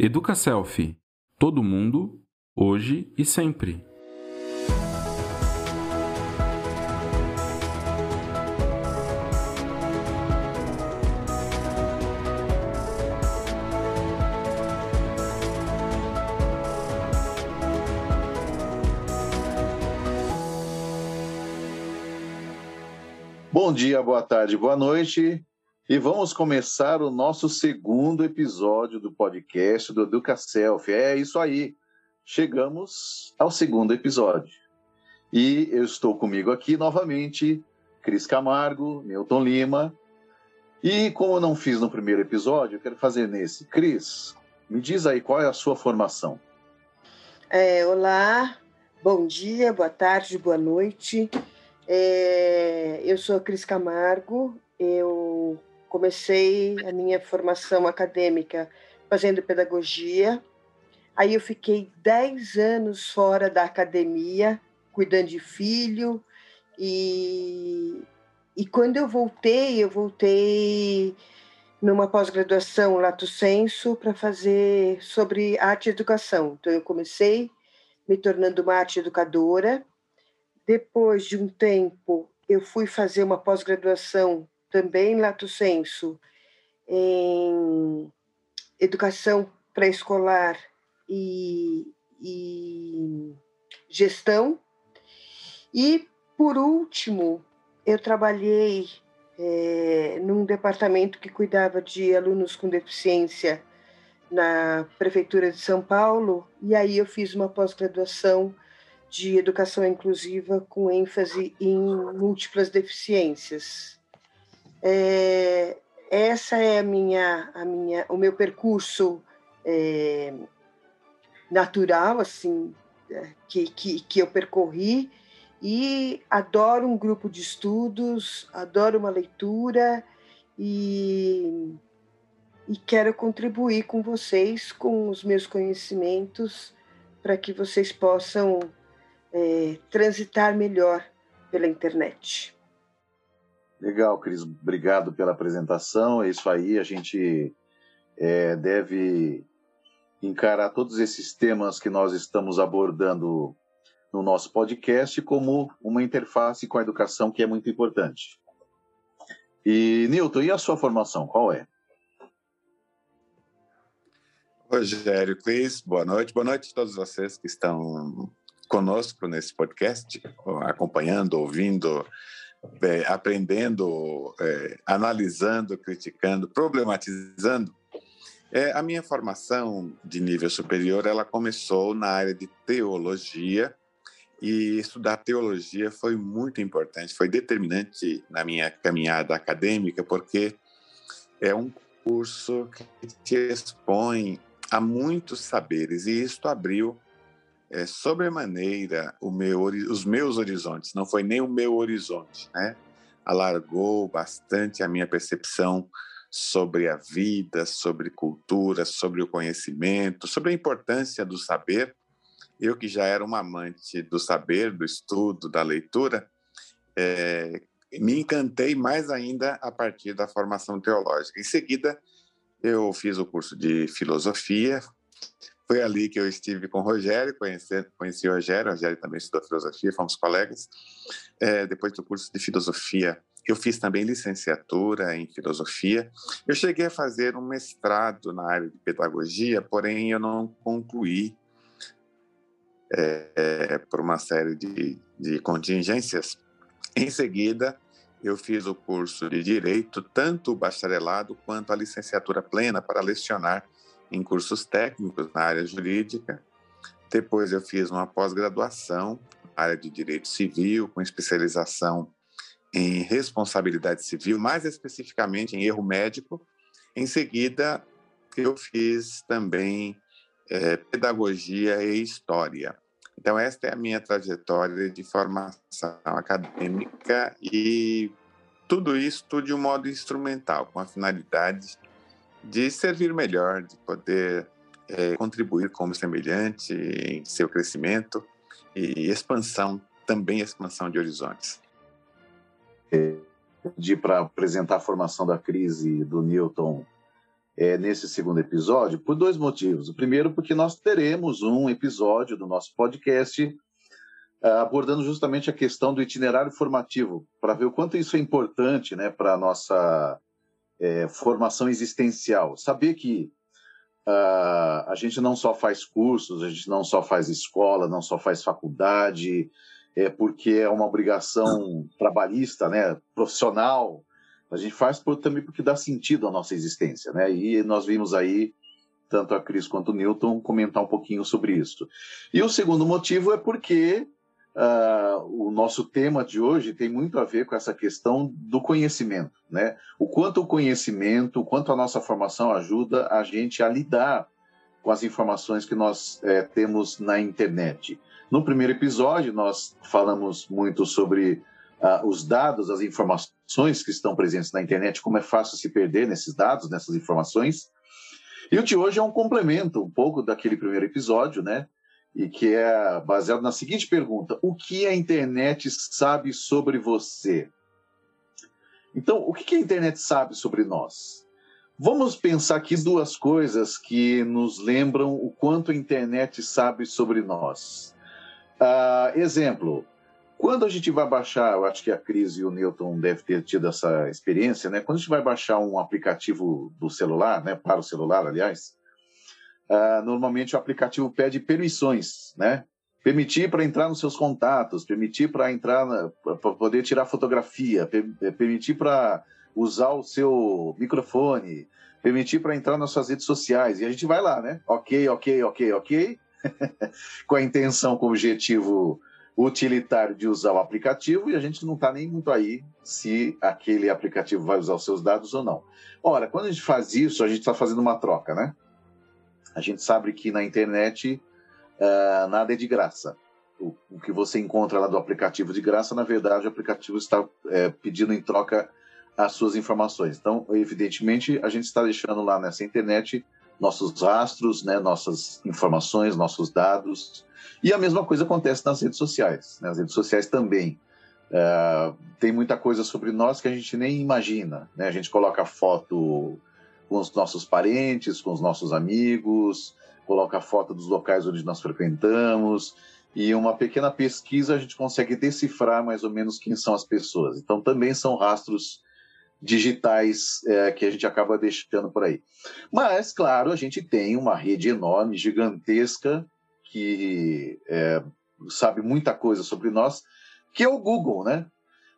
Educa Selfie. Todo mundo, hoje e sempre. Bom dia, boa tarde, boa noite. E vamos começar o nosso segundo episódio do podcast do Educa Self. É isso aí. Chegamos ao segundo episódio. E eu estou comigo aqui novamente, Cris Camargo, Milton Lima. E como eu não fiz no primeiro episódio, eu quero fazer nesse. Cris, me diz aí qual é a sua formação. É, olá, bom dia, boa tarde, boa noite. É, eu sou a Cris Camargo, eu comecei a minha formação acadêmica fazendo pedagogia. Aí eu fiquei 10 anos fora da academia, cuidando de filho. E, e quando eu voltei, eu voltei numa pós-graduação Lato Senso para fazer sobre arte e educação. Então eu comecei me tornando uma arte educadora. Depois de um tempo, eu fui fazer uma pós-graduação também lato senso em educação pré-escolar e, e gestão. E, por último, eu trabalhei é, num departamento que cuidava de alunos com deficiência na Prefeitura de São Paulo, e aí eu fiz uma pós-graduação de educação inclusiva com ênfase em múltiplas deficiências. É, essa é a minha, a minha, o meu percurso é, natural, assim, é, que, que, que eu percorri e adoro um grupo de estudos, adoro uma leitura e, e quero contribuir com vocês, com os meus conhecimentos, para que vocês possam é, transitar melhor pela internet. Legal, Cris. Obrigado pela apresentação. É isso aí. A gente é, deve encarar todos esses temas que nós estamos abordando no nosso podcast como uma interface com a educação que é muito importante. E, Nilton, e a sua formação, qual é? Rogério Cris, boa noite. Boa noite a todos vocês que estão conosco nesse podcast, acompanhando, ouvindo é, aprendendo, é, analisando, criticando, problematizando. É, a minha formação de nível superior ela começou na área de teologia e estudar teologia foi muito importante, foi determinante na minha caminhada acadêmica porque é um curso que te expõe a muitos saberes e isto abriu é, sobremaneira meu, os meus horizontes, não foi nem o meu horizonte, né? Alargou bastante a minha percepção sobre a vida, sobre cultura, sobre o conhecimento, sobre a importância do saber. Eu que já era um amante do saber, do estudo, da leitura, é, me encantei mais ainda a partir da formação teológica. Em seguida, eu fiz o curso de filosofia, foi ali que eu estive com o Rogério, conheci, conheci o Rogério, o Rogério também estudou filosofia, fomos colegas. É, depois do curso de filosofia, eu fiz também licenciatura em filosofia. Eu cheguei a fazer um mestrado na área de pedagogia, porém eu não concluí é, é, por uma série de, de contingências. Em seguida, eu fiz o curso de Direito, tanto o bacharelado quanto a licenciatura plena, para lecionar em cursos técnicos na área jurídica. Depois eu fiz uma pós-graduação área de direito civil, com especialização em responsabilidade civil, mais especificamente em erro médico. Em seguida, eu fiz também é, pedagogia e história. Então, esta é a minha trajetória de formação acadêmica e tudo isso de um modo instrumental, com a finalidade de servir melhor, de poder é, contribuir como semelhante em seu crescimento e expansão, também expansão de horizontes. De para apresentar a formação da crise do Newton é, nesse segundo episódio por dois motivos. O primeiro, porque nós teremos um episódio do nosso podcast ah, abordando justamente a questão do itinerário formativo, para ver o quanto isso é importante né, para a nossa é, formação existencial. Saber que uh, a gente não só faz cursos, a gente não só faz escola, não só faz faculdade, é porque é uma obrigação trabalhista, né, profissional. A gente faz por, também porque dá sentido à nossa existência, né? E nós vimos aí tanto a Cris quanto o Newton comentar um pouquinho sobre isso. E o segundo motivo é porque Uh, o nosso tema de hoje tem muito a ver com essa questão do conhecimento, né? O quanto o conhecimento, o quanto a nossa formação ajuda a gente a lidar com as informações que nós é, temos na internet. No primeiro episódio, nós falamos muito sobre uh, os dados, as informações que estão presentes na internet, como é fácil se perder nesses dados, nessas informações. E o de hoje é um complemento um pouco daquele primeiro episódio, né? E que é baseado na seguinte pergunta: O que a internet sabe sobre você? Então, o que a internet sabe sobre nós? Vamos pensar aqui duas coisas que nos lembram o quanto a internet sabe sobre nós. Uh, exemplo, quando a gente vai baixar, eu acho que a Cris e o Newton devem ter tido essa experiência, né? Quando a gente vai baixar um aplicativo do celular, né, para o celular, aliás, uh, normalmente o aplicativo pede permissões, né? Permitir para entrar nos seus contatos, permitir para entrar, para poder tirar fotografia, per, eh, permitir para usar o seu microfone, permitir para entrar nas suas redes sociais. E a gente vai lá, né? Ok, ok, ok, ok. com a intenção, com o objetivo utilitário de usar o aplicativo e a gente não está nem muito aí se aquele aplicativo vai usar os seus dados ou não. Ora, quando a gente faz isso, a gente está fazendo uma troca, né? A gente sabe que na internet uh, nada é de graça. O, o, que você encontra lá do aplicativo de graça, na verdade, o aplicativo está é, pedindo em troca as suas informações. Então, evidentemente, a gente está deixando lá nessa internet nossos rastros, né, nossas informações, nossos dados. E a mesma coisa acontece nas redes sociais. Né? As redes sociais também. Uh, tem muita coisa sobre nós que a gente nem imagina. Né? A gente coloca foto com os nossos parentes, com os nossos amigos, coloca a foto dos locais onde nós frequentamos, e uma pequena pesquisa a gente consegue decifrar mais ou menos quem são as pessoas. Então também são rastros digitais é, que a gente acaba deixando por aí. Mas, claro, a gente tem uma rede enorme, gigantesca, que é, sabe muita coisa sobre nós, que é o Google, né?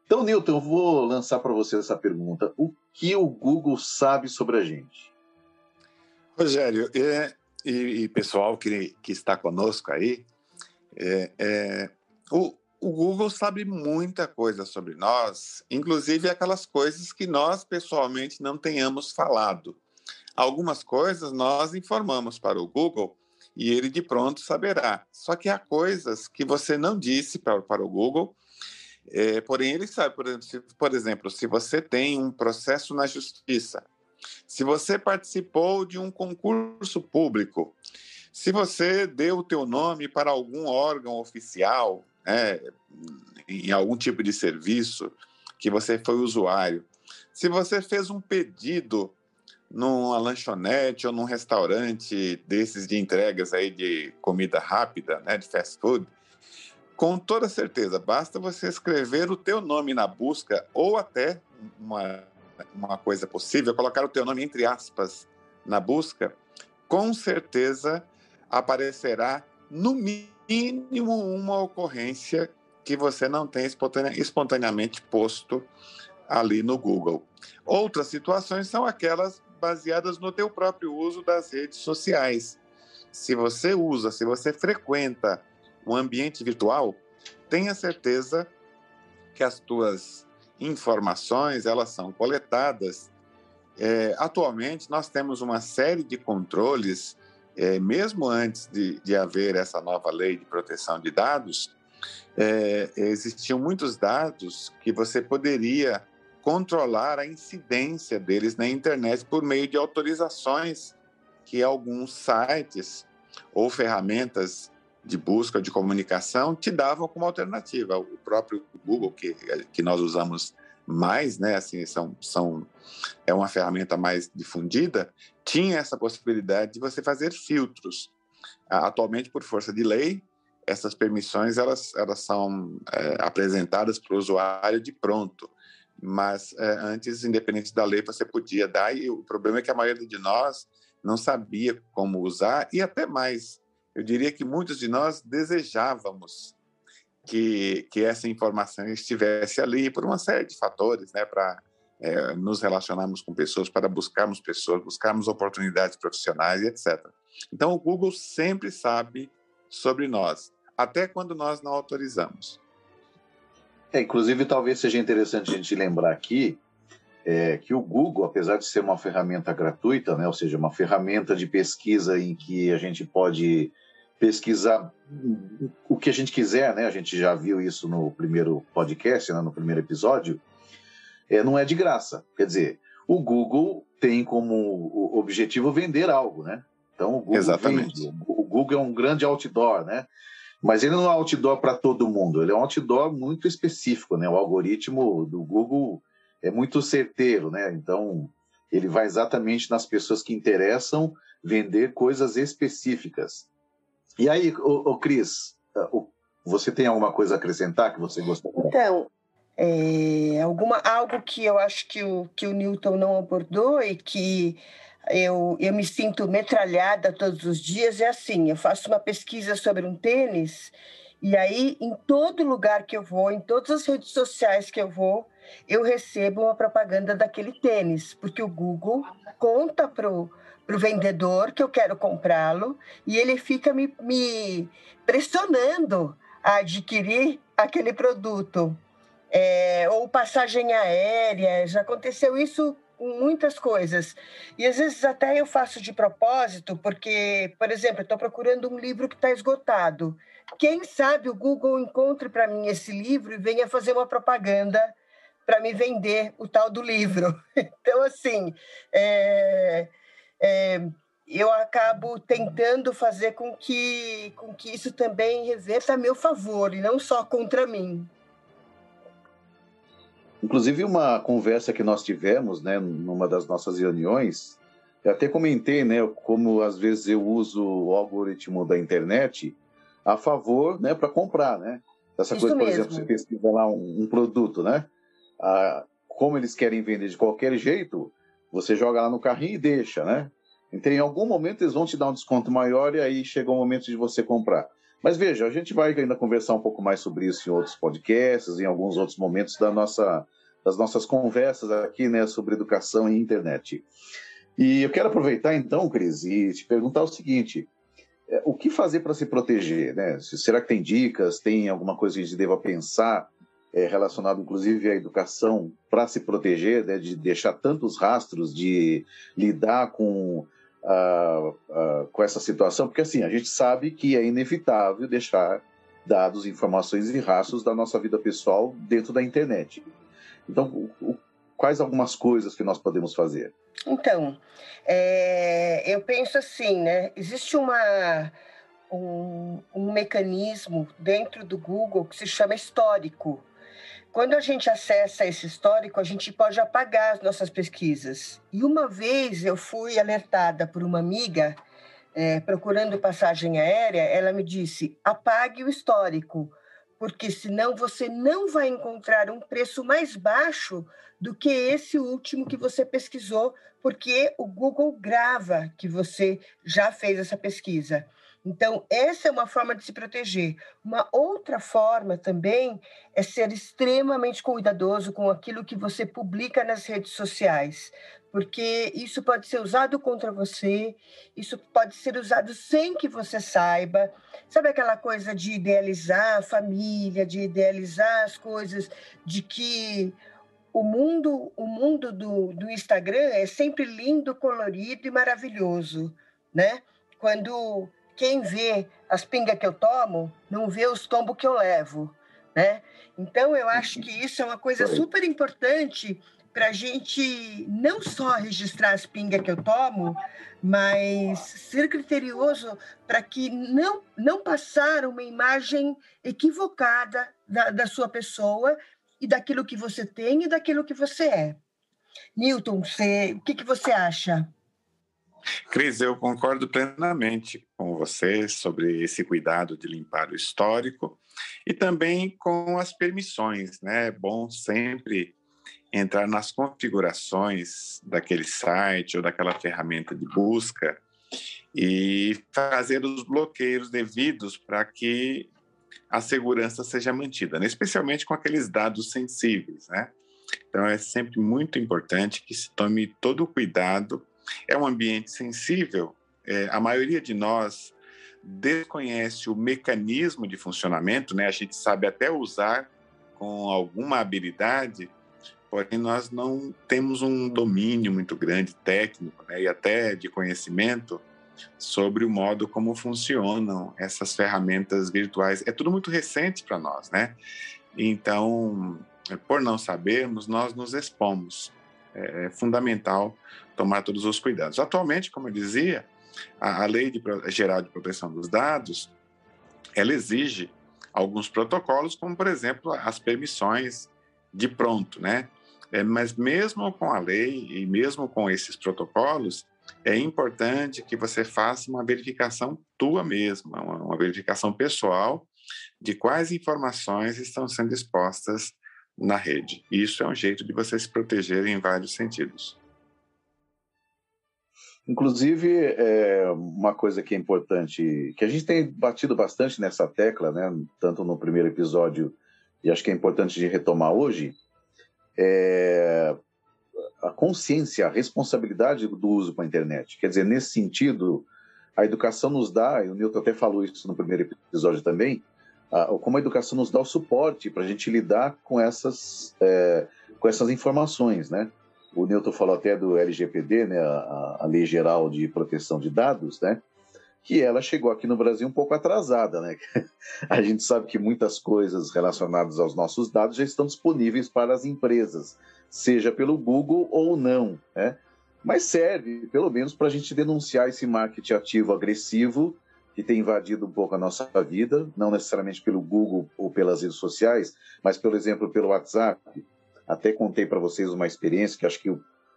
Então, Newton, eu vou lançar para você essa pergunta. O que o Google sabe sobre a gente? Rogério, é, e, e, pessoal que, que está conosco aí, é, é, o, o Google sabe muita coisa sobre nós, inclusive aquelas coisas que nós pessoalmente não tenhamos falado. Algumas coisas nós informamos para o Google e ele de pronto saberá. Só que há coisas que você não disse para, para o Google é, porém, ele sabe, por exemplo, se, por exemplo, se você tem um processo na justiça, se você participou de um concurso público, se você deu o teu nome para algum órgão oficial, né, em algum tipo de serviço, que você foi usuário, se você fez um pedido numa lanchonete ou num restaurante desses de entregas aí de comida rápida, né, de fast food, com toda certeza, basta você escrever o teu nome na busca ou até uma, uma coisa possível, colocar o teu nome entre aspas na busca, com certeza aparecerá no mínimo uma ocorrência que você não tem espontaneamente posto ali no Google. Outras situações são aquelas baseadas no teu próprio uso das redes sociais. Se você usa, se você frequenta um ambiente virtual, tenha certeza que as tuas informações elas são coletadas. É, atualmente nós temos uma série de controles, é, mesmo antes de, de, haver essa nova lei de proteção de dados, é, existiam muitos dados que você poderia controlar a incidência deles na internet por meio de autorizações que alguns sites ou ferramentas de busca de comunicação te davam como alternativa. O próprio Google, que, que nós usamos mais, né, assim, são, são, é uma ferramenta mais difundida, tinha essa possibilidade de você fazer filtros. Atualmente, por força de lei, essas permissões elas, elas são é, apresentadas para o usuário de pronto, mas é, antes, independente da lei, você podia dar, e o problema é que a maioria de nós não sabia como usar, e até mais, eu diria que muitos de nós desejávamos que, que essa informação estivesse ali por uma série de fatores, né, para é, nos relacionarmos com pessoas, para buscarmos pessoas, buscarmos oportunidades profissionais etc. Então, o Google sempre sabe sobre nós, até quando nós não autorizamos. É, inclusive, talvez seja interessante a gente lembrar aqui é, que o Google, apesar de ser uma ferramenta gratuita, né, ou seja, uma ferramenta de pesquisa em que a gente pode pesquisar o que a gente quiser, né? A gente já viu isso no primeiro podcast, né? no primeiro episódio. É, não é de graça. Quer dizer, o Google tem como objetivo vender algo, né? Então o Google Exatamente. Vende. O Google é um grande outdoor, né? Mas ele não é outdoor para todo mundo. Ele é um outdoor muito específico, né? O algoritmo do Google é muito certeiro, né? Então ele vai exatamente nas pessoas que interessam vender coisas específicas. E aí, o, o Cris, você tem alguma coisa a acrescentar que você gostaria? Então, é, alguma, algo que eu acho que o, que o Newton não abordou e que eu, eu me sinto metralhada todos os dias é assim: eu faço uma pesquisa sobre um tênis, e aí, em todo lugar que eu vou, em todas as redes sociais que eu vou, eu recebo uma propaganda daquele tênis, porque o Google conta para o vendedor que eu quero comprá-lo e ele fica me, me, pressionando a adquirir aquele produto. É, ou passagem aérea, já aconteceu isso com muitas coisas. E às vezes até eu faço de propósito, porque, por exemplo, estou procurando um livro que está esgotado. Quem sabe o Google encontre para mim esse livro e venha fazer uma propaganda para me vender o tal do livro. Então, assim, é, é, eu acabo tentando fazer com que, com que isso também reverta a meu favor e não só contra mim. Inclusive, uma conversa que nós tivemos, né, numa das nossas reuniões, eu até comentei, né, como às vezes eu uso o algoritmo da internet a favor, né, para comprar, né? Essa Isso coisa, por mesmo. exemplo, você pesquisa lá um, um produto, né? Ah, como eles querem vender de qualquer jeito, você joga lá no carrinho e deixa, né? Então, em algum momento, eles vão te dar um desconto maior e aí chega o momento de você comprar. Mas veja, a gente vai ainda conversar um pouco mais sobre isso em outros podcasts, em alguns outros momentos da nossa, das nossas conversas aqui, né, sobre educação e internet. E eu quero aproveitar então, Cris, e te perguntar o seguinte: é, o que fazer para se proteger? Né? Será que tem dicas? Tem alguma coisa que a gente deva pensar é, relacionado inclusive à educação para se proteger, né, de deixar tantos rastros, de lidar com, uh, com essa situação, porque assim, a gente sabe que é inevitável deixar dados, informações e rastros da nossa vida pessoal dentro da internet. Então, o, quais algumas coisas que nós podemos fazer? Então, é, eu penso assim, né? Existe uma, um, um mecanismo dentro do Google que se chama histórico. Quando a gente acessa esse histórico, a gente pode apagar as nossas pesquisas. E uma vez eu fui alertada por uma amiga é, procurando passagem aérea, ela me disse: apague o histórico, porque senão você não vai encontrar um preço mais baixo do que esse último que você pesquisou, porque o Google grava que você já fez essa pesquisa. Então, essa é uma forma de se proteger. Uma outra forma também é ser extremamente cuidadoso com aquilo que você publica nas redes sociais, porque isso pode ser usado contra você, isso pode ser usado sem que você saiba. Sabe aquela coisa de idealizar a família, de idealizar as coisas, de que o mundo, o mundo do, do Instagram é sempre lindo, colorido e maravilhoso, né? Quando quem vê as pingas que eu tomo não vê os tombos que eu levo, né? Então eu acho que isso é uma coisa super importante para a gente não só registrar as pingas que eu tomo, mas ser criterioso para que não não passar uma imagem equivocada da, da sua pessoa e daquilo que você tem e daquilo que você é. Newton, você, o que, que você acha? Cris, eu concordo plenamente com você sobre esse cuidado de limpar o histórico e também com as permissões, né? É bom sempre entrar nas configurações daquele site ou daquela ferramenta de busca e fazer os bloqueios devidos para que a segurança seja mantida, né? especialmente com aqueles dados sensíveis, né? Então é sempre muito importante que se tome todo o cuidado. É um ambiente sensível. É, a maioria de nós desconhece o mecanismo de funcionamento, né? A gente sabe até usar com alguma habilidade, porém nós não temos um domínio muito grande técnico, né? E até de conhecimento sobre o modo como funcionam essas ferramentas virtuais. É tudo muito recente para nós, né? Então, por não sabermos, nós nos expomos. É fundamental tomar todos os cuidados. Atualmente, como eu dizia, a, a Lei de, Geral de Proteção dos Dados, ela exige alguns protocolos, como, por exemplo, as permissões de pronto, né? É, mas mesmo com a lei e mesmo com esses protocolos, é importante que você faça uma verificação tua mesma, uma, uma verificação pessoal de quais informações estão sendo expostas na rede. Isso é um jeito de você se proteger em vários sentidos. Inclusive, é uma coisa que é importante, que a gente tem batido bastante nessa tecla, né, tanto no primeiro episódio, e acho que é importante de retomar hoje, é a consciência, a responsabilidade do uso com a internet. Quer dizer, nesse sentido, a educação nos dá, e o Newton até falou isso no primeiro episódio também, a, como a educação nos dá o suporte para a gente lidar com essas, é, com essas informações, né? O Newton falou até do LGPD, né, a, a Lei Geral de Proteção de Dados, né? que ela chegou aqui no Brasil um pouco atrasada, né? A gente sabe que muitas coisas relacionadas aos nossos dados já estão disponíveis para as empresas, seja pelo Google ou não, né? Mas serve, pelo menos, para a gente denunciar esse marketing ativo agressivo que tem invadido um pouco a nossa vida, não necessariamente pelo Google ou pelas redes sociais, mas, por exemplo, pelo WhatsApp. Até contei para vocês uma experiência que acho que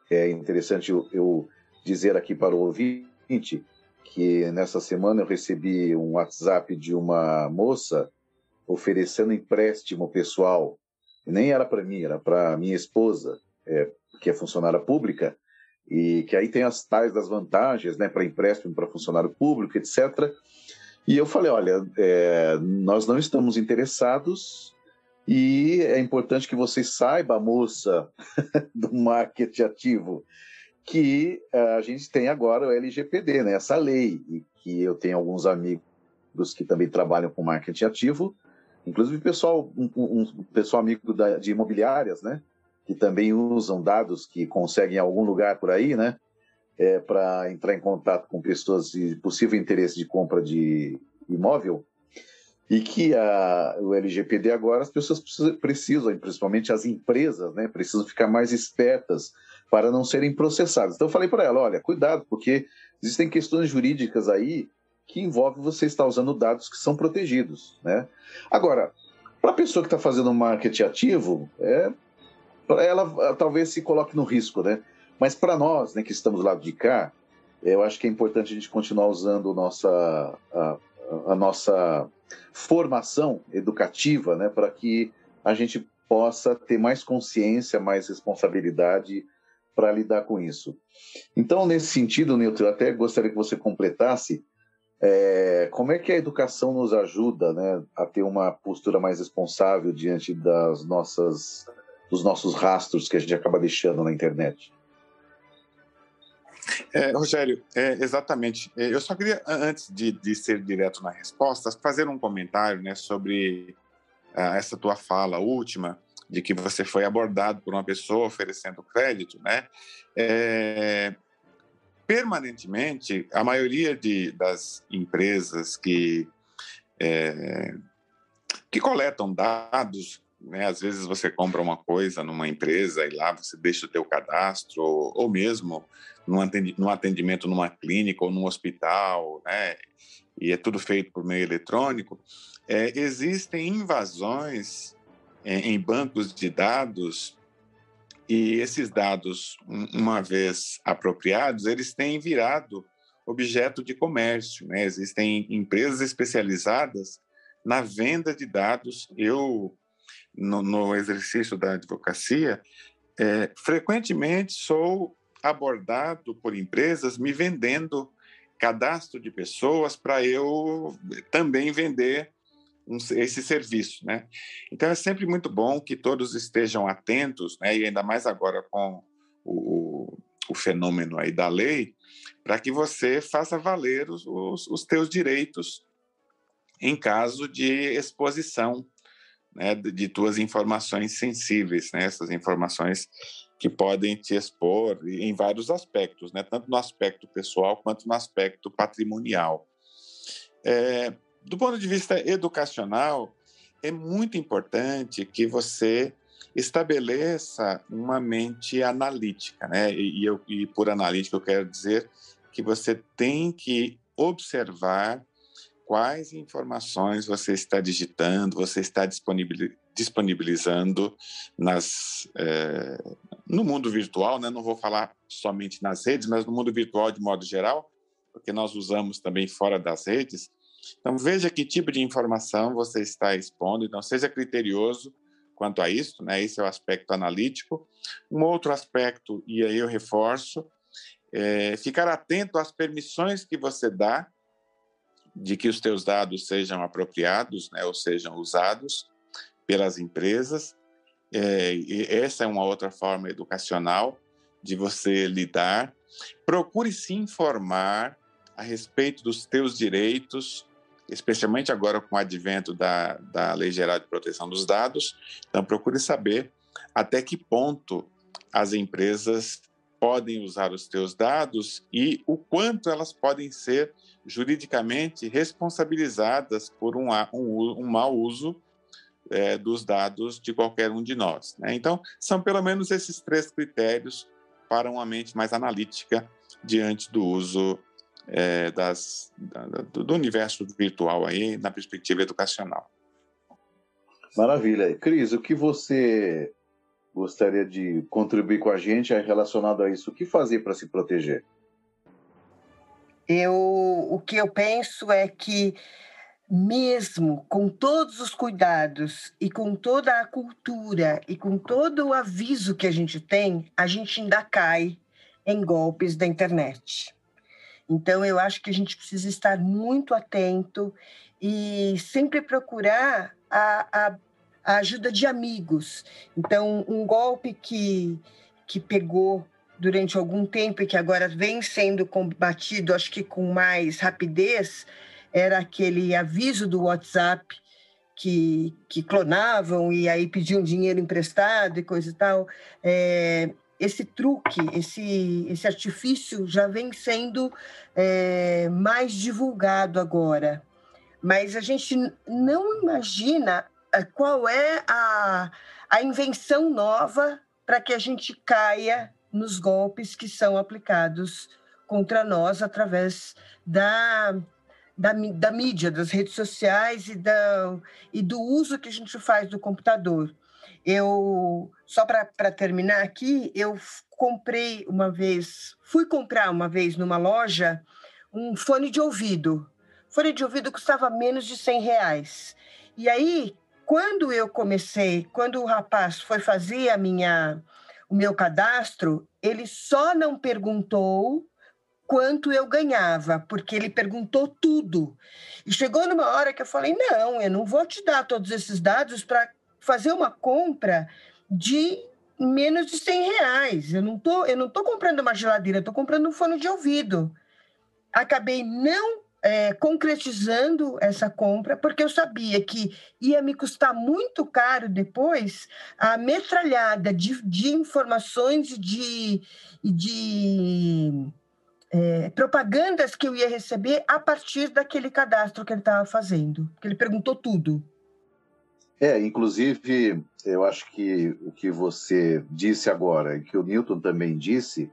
é interessante eu dizer aqui para o ouvinte, que nessa semana eu recebi um WhatsApp de uma moça oferecendo empréstimo pessoal. Nem era para mim, era para minha esposa, é, que é funcionária pública, e que aí tem as tais das vantagens, né, para empréstimo para funcionário público, etc. E eu falei, olha, é, nós não estamos interessados e é importante que você saiba, moça do marketing ativo, que a gente tem agora o LGPD, né, essa lei, e que eu tenho alguns amigos que também trabalham com marketing ativo, inclusive pessoal, um, um pessoal amigo da, de imobiliárias, né, que também usam dados que conseguem em algum lugar por aí, né, é, para entrar em contato com pessoas de possível interesse de compra de imóvel, e que a, o LGPD agora as pessoas precisam, principalmente as empresas, né, precisam ficar mais espertas para não serem processadas. Então eu falei para ela, olha, cuidado, porque existem questões jurídicas aí que envolvem você estar usando dados que são protegidos, né? Agora, para a pessoa que está fazendo marketing ativo, é, ela talvez se coloque no risco, né? Mas para nós, né, que estamos do lado de cá, eu acho que é importante a gente continuar usando nossa, a, a nossa formação educativa, né, para que a gente possa ter mais consciência, mais responsabilidade para lidar com isso. Então, nesse sentido, Nilton, eu até gostaria que você completasse é, como é que a educação nos ajuda né, a ter uma postura mais responsável diante das nossas, dos nossos rastros que a gente acaba deixando na internet? É, Rogério, é, exatamente. É, eu só queria, antes de, de, ser direto na resposta, fazer um comentário né, sobre uh, essa tua fala última, de que você foi abordado por uma pessoa oferecendo crédito, né? É, permanentemente, a maioria de, das empresas que é, que coletam dados, né? Às vezes você compra uma coisa numa empresa e lá você deixa o teu cadastro, ou, ou mesmo num atendimento numa clínica ou num hospital, né? E é tudo feito por meio eletrônico. É, existem invasões em bancos de dados e esses dados, uma vez apropriados, eles têm virado objeto de comércio. Né? Existem empresas especializadas na venda de dados. Eu, no, no exercício da advocacia, é, frequentemente sou abordado por empresas me vendendo cadastro de pessoas para eu também vender um, esse serviço, né? Então é sempre muito bom que todos estejam atentos, né? E ainda mais agora com o, o fenômeno aí da lei, para que você faça valer os, os, os teus direitos em caso de exposição né, de, de tuas informações sensíveis, né, essas informações que podem te expor em vários aspectos, né, tanto no aspecto pessoal quanto no aspecto patrimonial. É, do ponto de vista educacional, é muito importante que você estabeleça uma mente analítica, né? E, eu, e por analítica eu quero dizer que você tem que observar quais informações você está digitando, você está disponibilizando nas, é, no mundo virtual, né? não vou falar somente nas redes, mas no mundo virtual de modo geral, porque nós usamos também fora das redes, então, veja que tipo de informação você está expondo, então seja criterioso quanto a isso, né? Esse é o aspecto analítico. Um outro aspecto, e aí eu reforço, é ficar atento às permissões que você dá de que os teus dados sejam apropriados, né, ou sejam usados pelas empresas. É, essa é uma outra forma educacional de você lidar. Procure se informar a respeito dos teus direitos, especialmente agora com o advento da, da Lei Geral de Proteção dos Dados. Então, procure saber até que ponto as empresas podem usar os teus dados e o quanto elas podem ser juridicamente responsabilizadas por um, um, um mau uso é, dos dados de qualquer um de nós. Né? Então, são pelo menos esses três critérios para uma mente mais analítica diante do uso é, das, da, do universo virtual aí na perspectiva educacional. Maravilha. Cris, o que você gostaria de contribuir com a gente é relacionado a isso? O que fazer para se proteger? Eu, o que eu penso é que mesmo com todos os cuidados e com toda a cultura e com todo o aviso que a gente tem, a gente ainda cai em golpes da internet. Então, eu acho que a gente precisa estar muito atento e sempre procurar a, a, a ajuda de amigos. Então, um golpe que, que pegou durante algum tempo e que agora vem sendo combatido, acho que com mais rapidez, era aquele aviso do WhatsApp que, que clonavam e aí pediam dinheiro emprestado e coisa e tal. É, esse truque, esse, esse artifício já vem sendo é, mais divulgado agora. Mas a gente não imagina é, qual é a, a invenção nova para que a gente caia nos golpes que são aplicados contra nós através da, da, da mídia, das redes sociais e, da, e do uso que a gente faz do computador. Eu, só para terminar aqui, eu comprei uma vez, fui comprar uma vez numa loja um fone de ouvido. Fone de ouvido custava menos de 100 reais. E aí, quando eu comecei, quando o rapaz foi fazer a minha, o meu cadastro, ele só não perguntou quanto eu ganhava, porque ele perguntou tudo. E chegou numa hora que eu falei: não, eu não vou te dar todos esses dados para fazer uma compra de menos de 100 reais. Eu não tô, eu não tô comprando uma geladeira, tô comprando um fone de ouvido. Acabei não é, concretizando essa compra, porque eu sabia que ia me custar muito caro depois a metralhada de, de informações e de, de é, propagandas que eu ia receber a partir daquele cadastro que ele estava fazendo. Que ele perguntou tudo. É, inclusive, eu acho que o que você disse agora e que o Newton também disse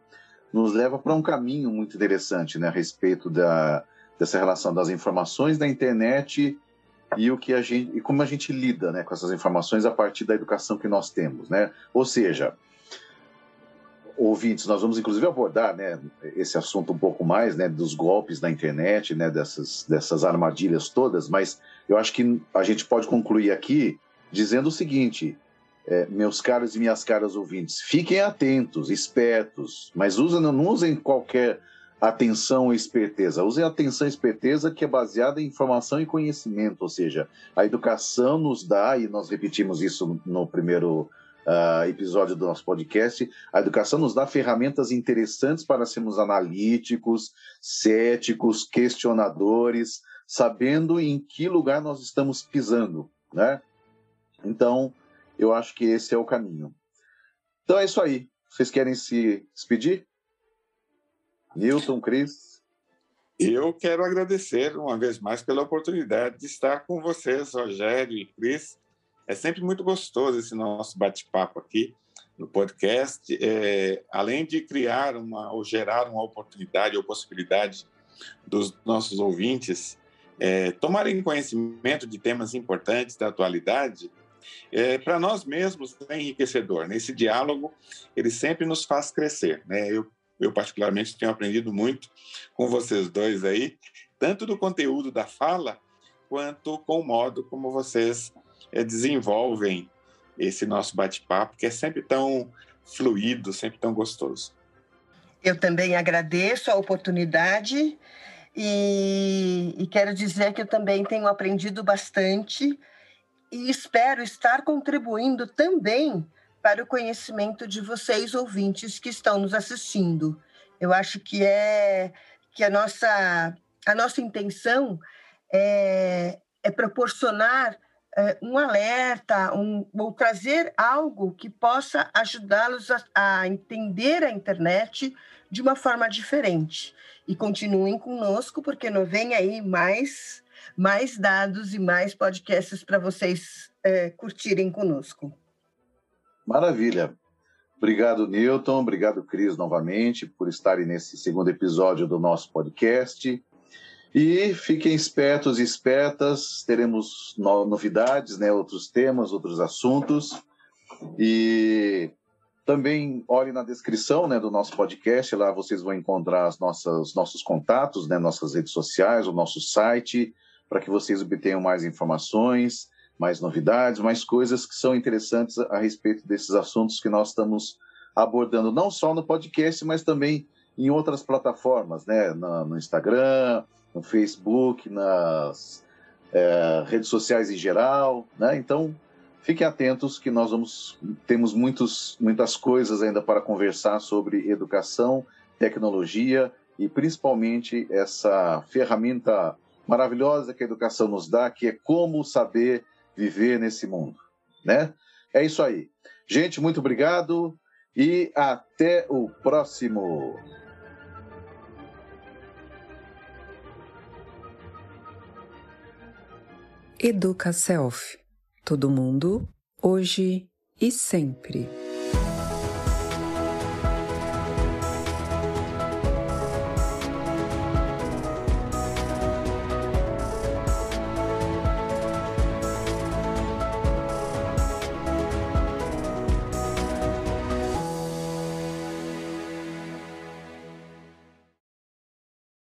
nos leva para um caminho muito interessante né, a respeito da, dessa relação das informações da internet e o que a gente e como a gente lida, né, com essas informações a partir da educação que nós temos, né? Ou seja, ouvintes, nós vamos inclusive abordar, né, esse assunto um pouco mais, né, dos golpes na internet, né, dessas dessas armadilhas todas, mas eu acho que a gente pode concluir aqui dizendo o seguinte: é, meus caros e minhas caras ouvintes, fiquem atentos, espertos, mas usem, não usem qualquer atenção ou esperteza. Usem atenção e esperteza que é baseada em informação e conhecimento, ou seja, a educação nos dá, e nós repetimos isso no primeiro uh, episódio do nosso podcast, a educação nos dá ferramentas interessantes para sermos analíticos, céticos, questionadores, sabendo em que lugar nós estamos pisando, né? Então, eu acho que esse é o caminho. Então é isso aí. Vocês querem se despedir? Newton, Cris? Eu quero agradecer uma vez mais pela oportunidade de estar com vocês, Rogério e Cris. É sempre muito gostoso esse nosso bate-papo aqui no podcast. É, além de criar uma ou gerar uma oportunidade ou possibilidade dos nossos ouvintes é, tomarem conhecimento de temas importantes da atualidade, é, para nós mesmos é enriquecedor. Nesse diálogo, ele sempre nos faz crescer. Né? Eu eu particularmente tenho aprendido muito com vocês dois aí, tanto do conteúdo da fala, quanto com o modo como vocês desenvolvem esse nosso bate-papo, que é sempre tão fluido, sempre tão gostoso. Eu também agradeço a oportunidade e, e quero dizer que eu também tenho aprendido bastante e espero estar contribuindo também para o conhecimento de vocês, ouvintes que estão nos assistindo. Eu acho que é que a nossa, a nossa intenção é, é proporcionar um alerta, um, ou trazer algo que possa ajudá-los a, a entender a internet de uma forma diferente. E continuem conosco, porque não vem aí mais, mais dados e mais podcasts para vocês é, curtirem conosco. Maravilha. Obrigado, Newton. Obrigado, Cris, novamente, por estarem nesse segundo episódio do nosso podcast. E fiquem espertos e espertas, teremos novidades, né, outros temas, outros assuntos. E também olhem na descrição né, do nosso podcast, lá vocês vão encontrar as nossas, os nossos contatos, né, nossas redes sociais, o nosso site, para que vocês obtenham mais informações mais novidades, mais coisas que são interessantes a respeito desses assuntos que nós estamos abordando, não só no podcast, mas também em outras plataformas, né? No, no Instagram, no Facebook, nas é, redes sociais em geral, né? Então, fiquem atentos que nós vamos temos muitos, muitas coisas ainda para conversar sobre educação, tecnologia e principalmente essa ferramenta maravilhosa que a educação nos dá, que é como saber viver nesse mundo, né? É isso aí. Gente, muito obrigado e até o próximo. Educa Self. Todo mundo, hoje e sempre.